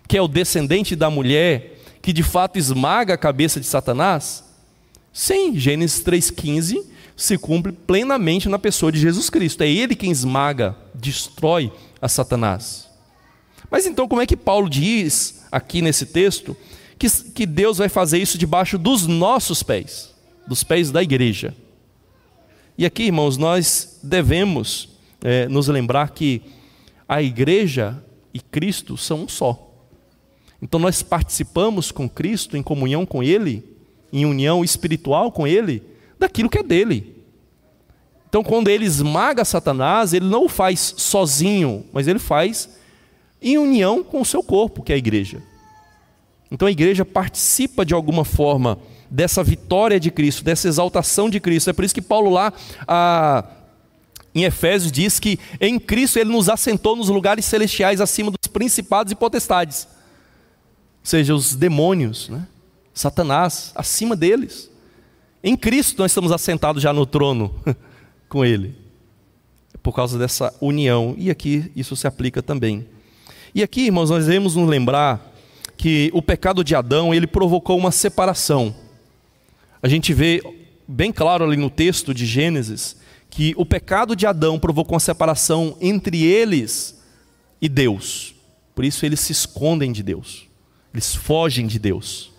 [SPEAKER 1] que é o descendente da mulher, que de fato esmaga a cabeça de Satanás? Sim, Gênesis 3,15 se cumpre plenamente na pessoa de Jesus Cristo. É Ele quem esmaga, destrói a Satanás. Mas então, como é que Paulo diz aqui nesse texto que, que Deus vai fazer isso debaixo dos nossos pés, dos pés da igreja? E aqui, irmãos, nós devemos é, nos lembrar que a igreja e Cristo são um só. Então nós participamos com Cristo, em comunhão com Ele, em união espiritual com Ele, daquilo que é dele. Então, quando ele esmaga Satanás, ele não o faz sozinho, mas ele faz em união com o seu corpo, que é a igreja. Então, a igreja participa de alguma forma dessa vitória de Cristo, dessa exaltação de Cristo. É por isso que Paulo, lá em Efésios, diz que em Cristo ele nos assentou nos lugares celestiais acima dos principados e potestades seja, os demônios, né? Satanás, acima deles. Em Cristo nós estamos assentados já no trono com Ele, por causa dessa união, e aqui isso se aplica também. E aqui, irmãos, nós devemos nos lembrar que o pecado de Adão, ele provocou uma separação. A gente vê bem claro ali no texto de Gênesis, que o pecado de Adão provocou uma separação entre eles e Deus. Por isso eles se escondem de Deus. Eles fogem de Deus.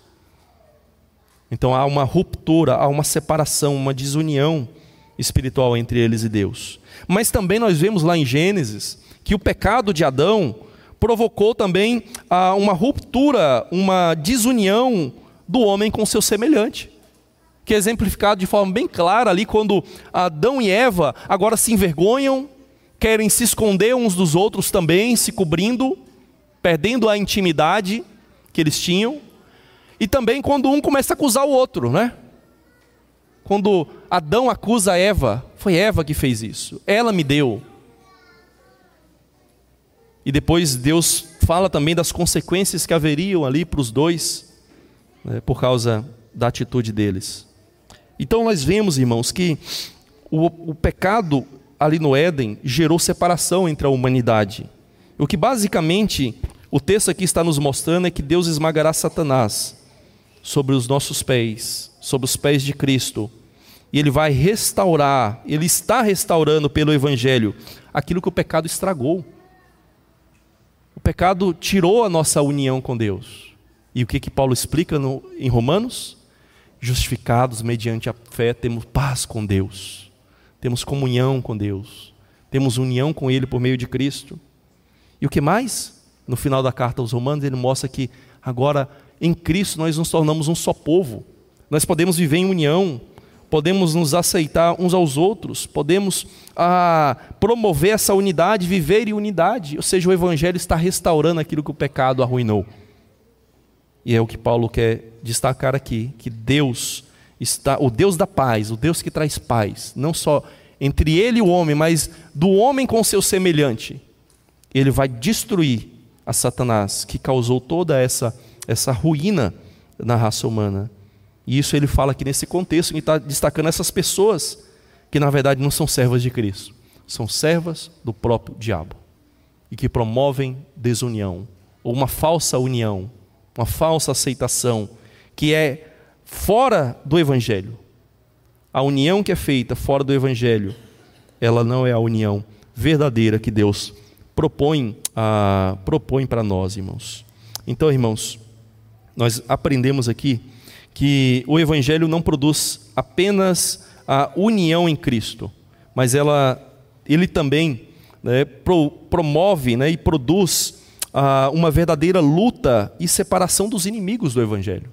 [SPEAKER 1] Então há uma ruptura, há uma separação, uma desunião espiritual entre eles e Deus. Mas também nós vemos lá em Gênesis que o pecado de Adão provocou também ah, uma ruptura, uma desunião do homem com seu semelhante. Que é exemplificado de forma bem clara ali quando Adão e Eva agora se envergonham, querem se esconder uns dos outros também, se cobrindo, perdendo a intimidade que eles tinham, e também quando um começa a acusar o outro, né? Quando Adão acusa Eva, foi Eva que fez isso, ela me deu. E depois Deus fala também das consequências que haveriam ali para os dois, né, por causa da atitude deles. Então nós vemos, irmãos, que o, o pecado ali no Éden gerou separação entre a humanidade. O que basicamente o texto aqui está nos mostrando é que Deus esmagará Satanás sobre os nossos pés, sobre os pés de Cristo. e ele vai restaurar, ele está restaurando pelo Evangelho aquilo que o pecado estragou. O pecado tirou a nossa união com Deus. E o que, que Paulo explica no, em Romanos? Justificados mediante a fé, temos paz com Deus, temos comunhão com Deus, temos união com Ele por meio de Cristo. E o que mais? No final da carta aos Romanos, ele mostra que agora em Cristo nós nos tornamos um só povo, nós podemos viver em união, podemos nos aceitar uns aos outros, podemos ah, promover essa unidade, viver em unidade. Ou seja, o Evangelho está restaurando aquilo que o pecado arruinou. E é o que Paulo quer destacar aqui, que Deus está, o Deus da paz, o Deus que traz paz, não só entre ele e o homem, mas do homem com seu semelhante. Ele vai destruir a Satanás, que causou toda essa, essa ruína na raça humana. E isso ele fala aqui nesse contexto, que está destacando essas pessoas que na verdade não são servas de Cristo, são servas do próprio diabo e que promovem desunião ou uma falsa união, uma falsa aceitação que é fora do evangelho. A união que é feita fora do evangelho, ela não é a união verdadeira que Deus propõe, ah, propõe para nós, irmãos. Então, irmãos, nós aprendemos aqui que o Evangelho não produz apenas a união em Cristo, mas ela, ele também né, pro, promove né, e produz ah, uma verdadeira luta e separação dos inimigos do Evangelho.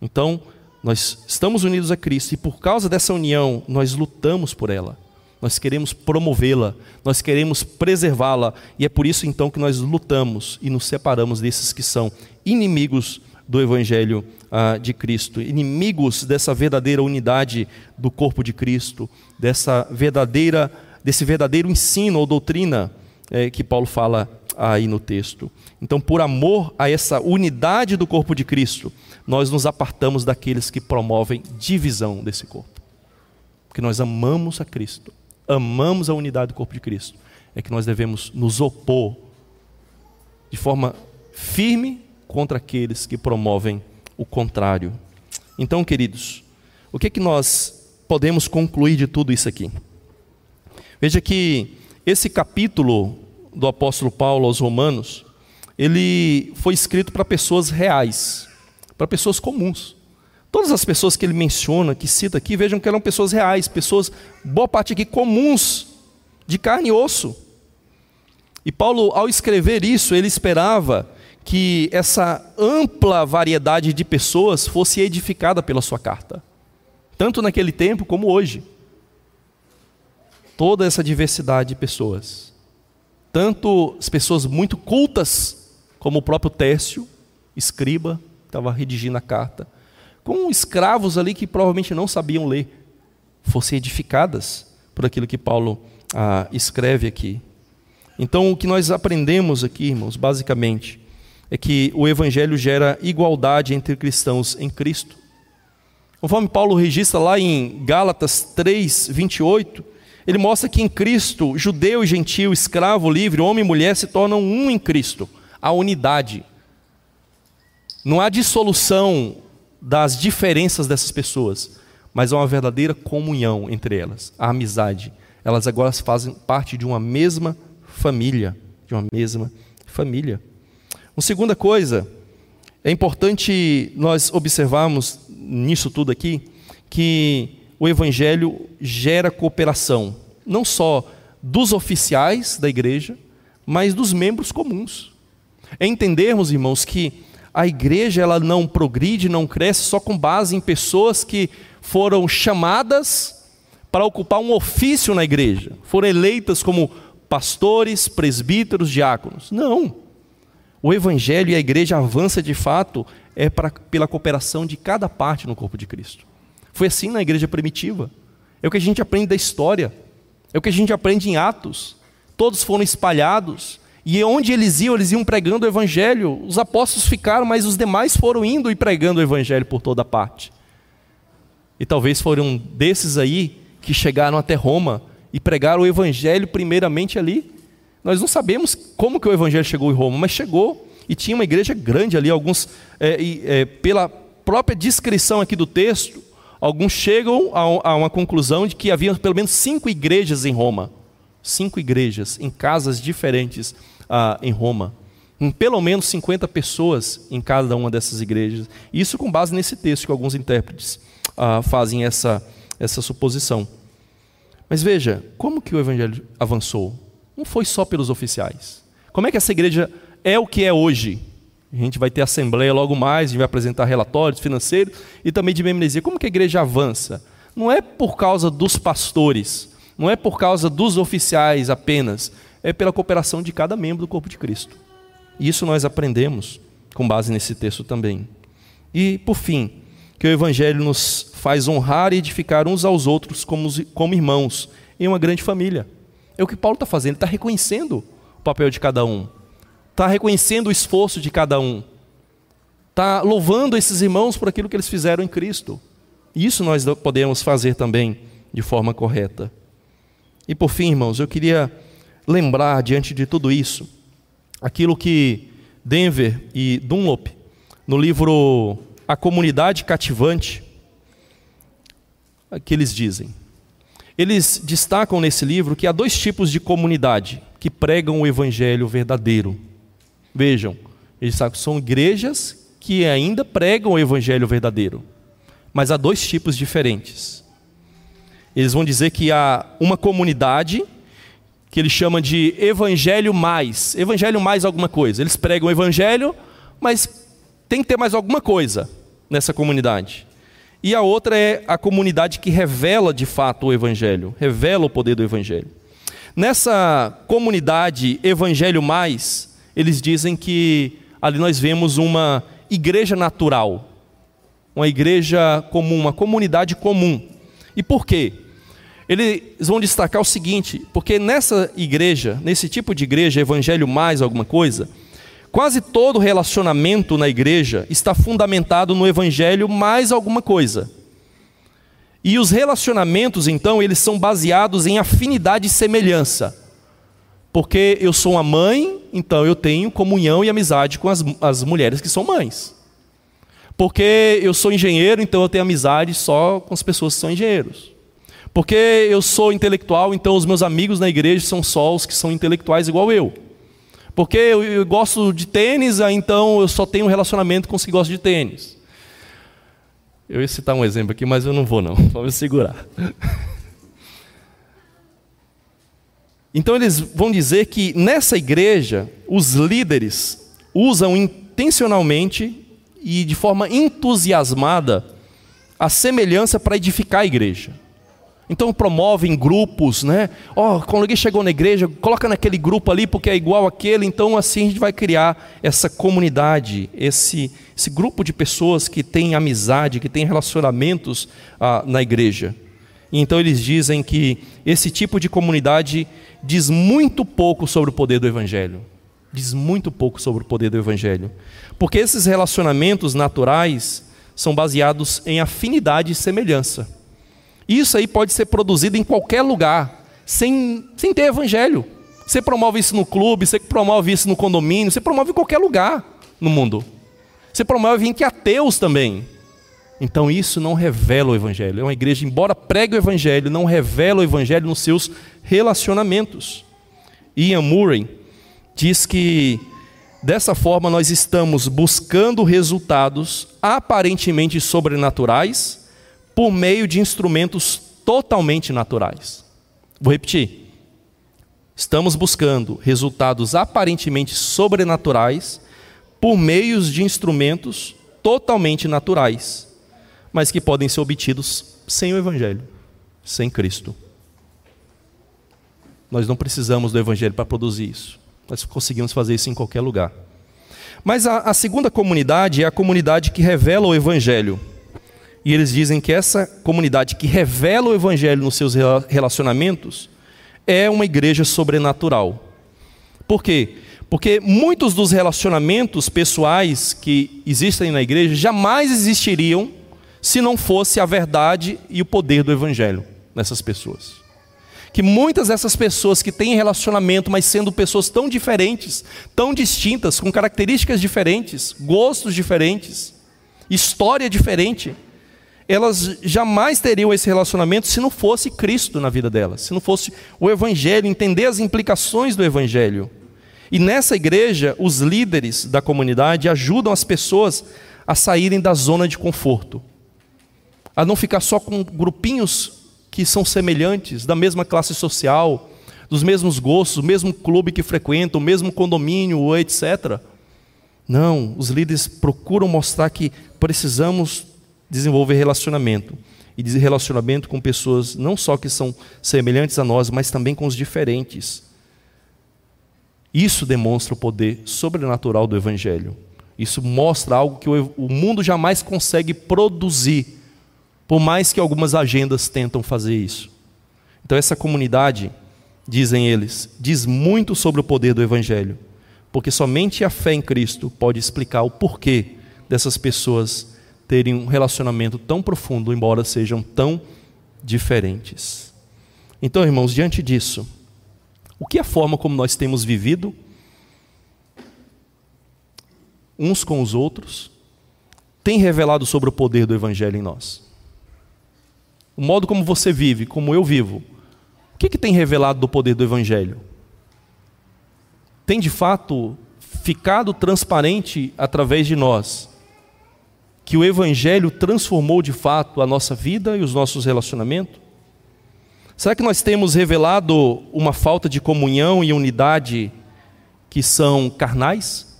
[SPEAKER 1] Então, nós estamos unidos a Cristo e por causa dessa união, nós lutamos por ela. Nós queremos promovê-la, nós queremos preservá-la, e é por isso então que nós lutamos e nos separamos desses que são inimigos do Evangelho ah, de Cristo, inimigos dessa verdadeira unidade do corpo de Cristo, dessa verdadeira, desse verdadeiro ensino ou doutrina eh, que Paulo fala aí no texto. Então, por amor a essa unidade do corpo de Cristo, nós nos apartamos daqueles que promovem divisão desse corpo. Porque nós amamos a Cristo, amamos a unidade do corpo de Cristo. É que nós devemos nos opor de forma firme contra aqueles que promovem o contrário. Então, queridos, o que é que nós podemos concluir de tudo isso aqui? Veja que esse capítulo do apóstolo Paulo aos Romanos, ele foi escrito para pessoas reais, para pessoas comuns. Todas as pessoas que ele menciona, que cita aqui, vejam que eram pessoas reais, pessoas, boa parte aqui, comuns, de carne e osso. E Paulo, ao escrever isso, ele esperava que essa ampla variedade de pessoas fosse edificada pela sua carta, tanto naquele tempo como hoje. Toda essa diversidade de pessoas, tanto as pessoas muito cultas, como o próprio Tércio, escriba, estava redigindo a carta, com escravos ali que provavelmente não sabiam ler, fossem edificadas por aquilo que Paulo ah, escreve aqui. Então, o que nós aprendemos aqui, irmãos, basicamente, é que o Evangelho gera igualdade entre cristãos em Cristo. Conforme Paulo registra lá em Gálatas 3, 28, ele mostra que em Cristo, judeu e gentil, escravo, livre, homem e mulher se tornam um em Cristo, a unidade. Não há dissolução das diferenças dessas pessoas, mas há uma verdadeira comunhão entre elas, a amizade. Elas agora fazem parte de uma mesma família, de uma mesma família. Uma segunda coisa, é importante nós observarmos nisso tudo aqui, que o Evangelho gera cooperação, não só dos oficiais da igreja, mas dos membros comuns. É entendermos, irmãos, que a igreja ela não progride, não cresce só com base em pessoas que foram chamadas para ocupar um ofício na igreja, foram eleitas como pastores, presbíteros, diáconos. Não. O evangelho e a igreja avança de fato é pra, pela cooperação de cada parte no corpo de Cristo. Foi assim na igreja primitiva. É o que a gente aprende da história. É o que a gente aprende em Atos. Todos foram espalhados. E onde eles iam, eles iam pregando o evangelho. Os apóstolos ficaram, mas os demais foram indo e pregando o evangelho por toda parte. E talvez foram desses aí que chegaram até Roma e pregaram o evangelho primeiramente ali. Nós não sabemos como que o evangelho chegou em Roma, mas chegou e tinha uma igreja grande ali. Alguns, é, é, pela própria descrição aqui do texto, alguns chegam a, uma conclusão de que havia pelo menos cinco igrejas em Roma. Cinco igrejas em casas diferentes uh, em Roma. Com pelo menos 50 pessoas em cada uma dessas igrejas. Isso com base nesse texto que alguns intérpretes uh, fazem essa, essa suposição. Mas veja, como que o evangelho avançou? Não foi só pelos oficiais. Como é que essa igreja é o que é hoje? A gente vai ter assembleia logo mais, a gente vai apresentar relatórios financeiros e também de membresia. Como que a igreja avança? Não é por causa dos pastores, não é por causa dos oficiais apenas, é pela cooperação de cada membro do corpo de Cristo. E isso nós aprendemos com base nesse texto também. E, por fim, que o Evangelho nos faz honrar e edificar uns aos outros como, como irmãos em uma grande família. É o que Paulo está fazendo, ele está reconhecendo o papel de cada um está reconhecendo o esforço de cada um, está louvando esses irmãos por aquilo que eles fizeram em Cristo. Isso nós podemos fazer também de forma correta. E por fim, irmãos, eu queria lembrar, diante de tudo isso, aquilo que Denver e Dunlop, no livro A Comunidade Cativante, que eles dizem. Eles destacam nesse livro que há dois tipos de comunidade que pregam o evangelho verdadeiro. Vejam, eles são igrejas que ainda pregam o evangelho verdadeiro, mas há dois tipos diferentes. Eles vão dizer que há uma comunidade que eles chamam de evangelho mais, evangelho mais alguma coisa. Eles pregam o evangelho, mas tem que ter mais alguma coisa nessa comunidade. E a outra é a comunidade que revela de fato o evangelho, revela o poder do evangelho. Nessa comunidade evangelho mais, eles dizem que ali nós vemos uma igreja natural, uma igreja comum, uma comunidade comum. E por quê? Eles vão destacar o seguinte: porque nessa igreja, nesse tipo de igreja, evangelho mais alguma coisa, quase todo relacionamento na igreja está fundamentado no evangelho mais alguma coisa. E os relacionamentos, então, eles são baseados em afinidade e semelhança. Porque eu sou uma mãe, então eu tenho comunhão e amizade com as, as mulheres que são mães. Porque eu sou engenheiro, então eu tenho amizade só com as pessoas que são engenheiros. Porque eu sou intelectual, então os meus amigos na igreja são só os que são intelectuais igual eu. Porque eu, eu gosto de tênis, então eu só tenho relacionamento com os que gostam de tênis. Eu ia citar um exemplo aqui, mas eu não vou não. Vamos segurar. Então eles vão dizer que nessa igreja os líderes usam intencionalmente e de forma entusiasmada a semelhança para edificar a igreja. Então promovem grupos, né? Ó, oh, quando alguém chegou na igreja, coloca naquele grupo ali porque é igual aquele. Então assim a gente vai criar essa comunidade, esse, esse grupo de pessoas que têm amizade, que têm relacionamentos ah, na igreja. E então eles dizem que esse tipo de comunidade diz muito pouco sobre o poder do Evangelho. Diz muito pouco sobre o poder do Evangelho. Porque esses relacionamentos naturais são baseados em afinidade e semelhança. Isso aí pode ser produzido em qualquer lugar, sem, sem ter Evangelho. Você promove isso no clube, você promove isso no condomínio, você promove em qualquer lugar no mundo. Você promove em que ateus também. Então isso não revela o Evangelho. É uma igreja, embora pregue o Evangelho, não revela o Evangelho nos seus relacionamentos. Ian Murray diz que dessa forma nós estamos buscando resultados aparentemente sobrenaturais por meio de instrumentos totalmente naturais. Vou repetir. Estamos buscando resultados aparentemente sobrenaturais por meios de instrumentos totalmente naturais mas que podem ser obtidos sem o Evangelho, sem Cristo. Nós não precisamos do Evangelho para produzir isso. Nós conseguimos fazer isso em qualquer lugar. Mas a, a, segunda comunidade é a comunidade que revela o Evangelho. E eles dizem que essa comunidade que revela o Evangelho nos seus relacionamentos é uma igreja sobrenatural. Por quê? Porque muitos dos relacionamentos pessoais que existem na igreja jamais existiriam se não fosse a verdade e o poder do Evangelho nessas pessoas. Que muitas dessas pessoas que têm relacionamento, mas sendo pessoas tão diferentes, tão distintas, com características diferentes, gostos diferentes, história diferente, elas jamais teriam esse relacionamento se não fosse Cristo na vida delas, se não fosse o Evangelho, entender as implicações do Evangelho. E nessa igreja, os líderes da comunidade ajudam as pessoas a saírem da zona de conforto, a não ficar só com grupinhos que são semelhantes, da mesma classe social, dos mesmos gostos, o mesmo clube que frequentam, o mesmo condomínio, etc. Não, os líderes procuram mostrar que precisamos desenvolver relacionamento. E relacionamento com pessoas não só que são semelhantes a nós, mas também com os diferentes. Isso demonstra o poder sobrenatural do Evangelho. Isso mostra algo que o mundo jamais consegue produzir, por mais que algumas agendas tentam fazer isso. Então, essa comunidade, dizem eles, diz muito sobre o poder do Evangelho, porque somente a fé em Cristo pode explicar o porquê dessas pessoas terem um relacionamento tão profundo, embora sejam tão diferentes. Então, irmãos, diante disso, o que é a forma como nós temos vivido uns com os outros tem revelado sobre o poder do Evangelho em nós? O modo como você vive, como eu vivo, o que, que tem revelado do poder do Evangelho? Tem de fato ficado transparente através de nós que o Evangelho transformou de fato a nossa vida e os nossos relacionamentos? Será que nós temos revelado uma falta de comunhão e unidade que são carnais?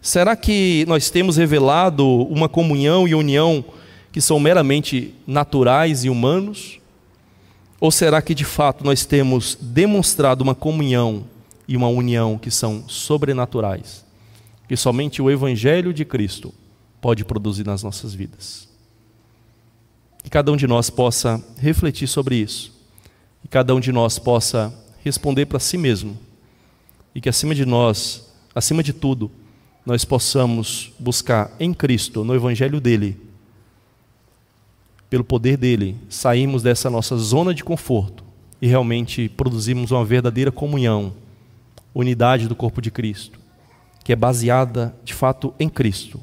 [SPEAKER 1] Será que nós temos revelado uma comunhão e união que são meramente naturais e humanos? Ou será que de fato nós temos demonstrado uma comunhão e uma união que são sobrenaturais? Que somente o Evangelho de Cristo pode produzir nas nossas vidas. Que cada um de nós possa refletir sobre isso. Que cada um de nós possa responder para si mesmo. E que acima de nós, acima de tudo, nós possamos buscar em Cristo, no Evangelho dele, pelo poder dele, sairmos dessa nossa zona de conforto e realmente produzirmos uma verdadeira comunhão, unidade do corpo de Cristo, que é baseada de fato em Cristo,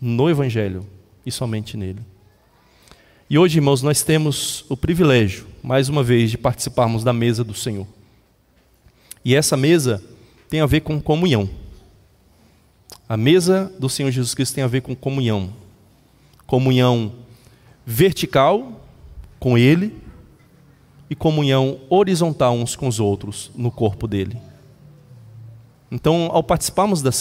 [SPEAKER 1] no Evangelho e somente nele. E hoje, irmãos, nós temos o privilégio, mais uma vez, de participarmos da mesa do Senhor. E essa mesa tem a ver com comunhão. A mesa do Senhor Jesus Cristo tem a ver com comunhão. Comunhão vertical com Ele e comunhão horizontal uns com os outros no corpo dele. Então, ao participarmos da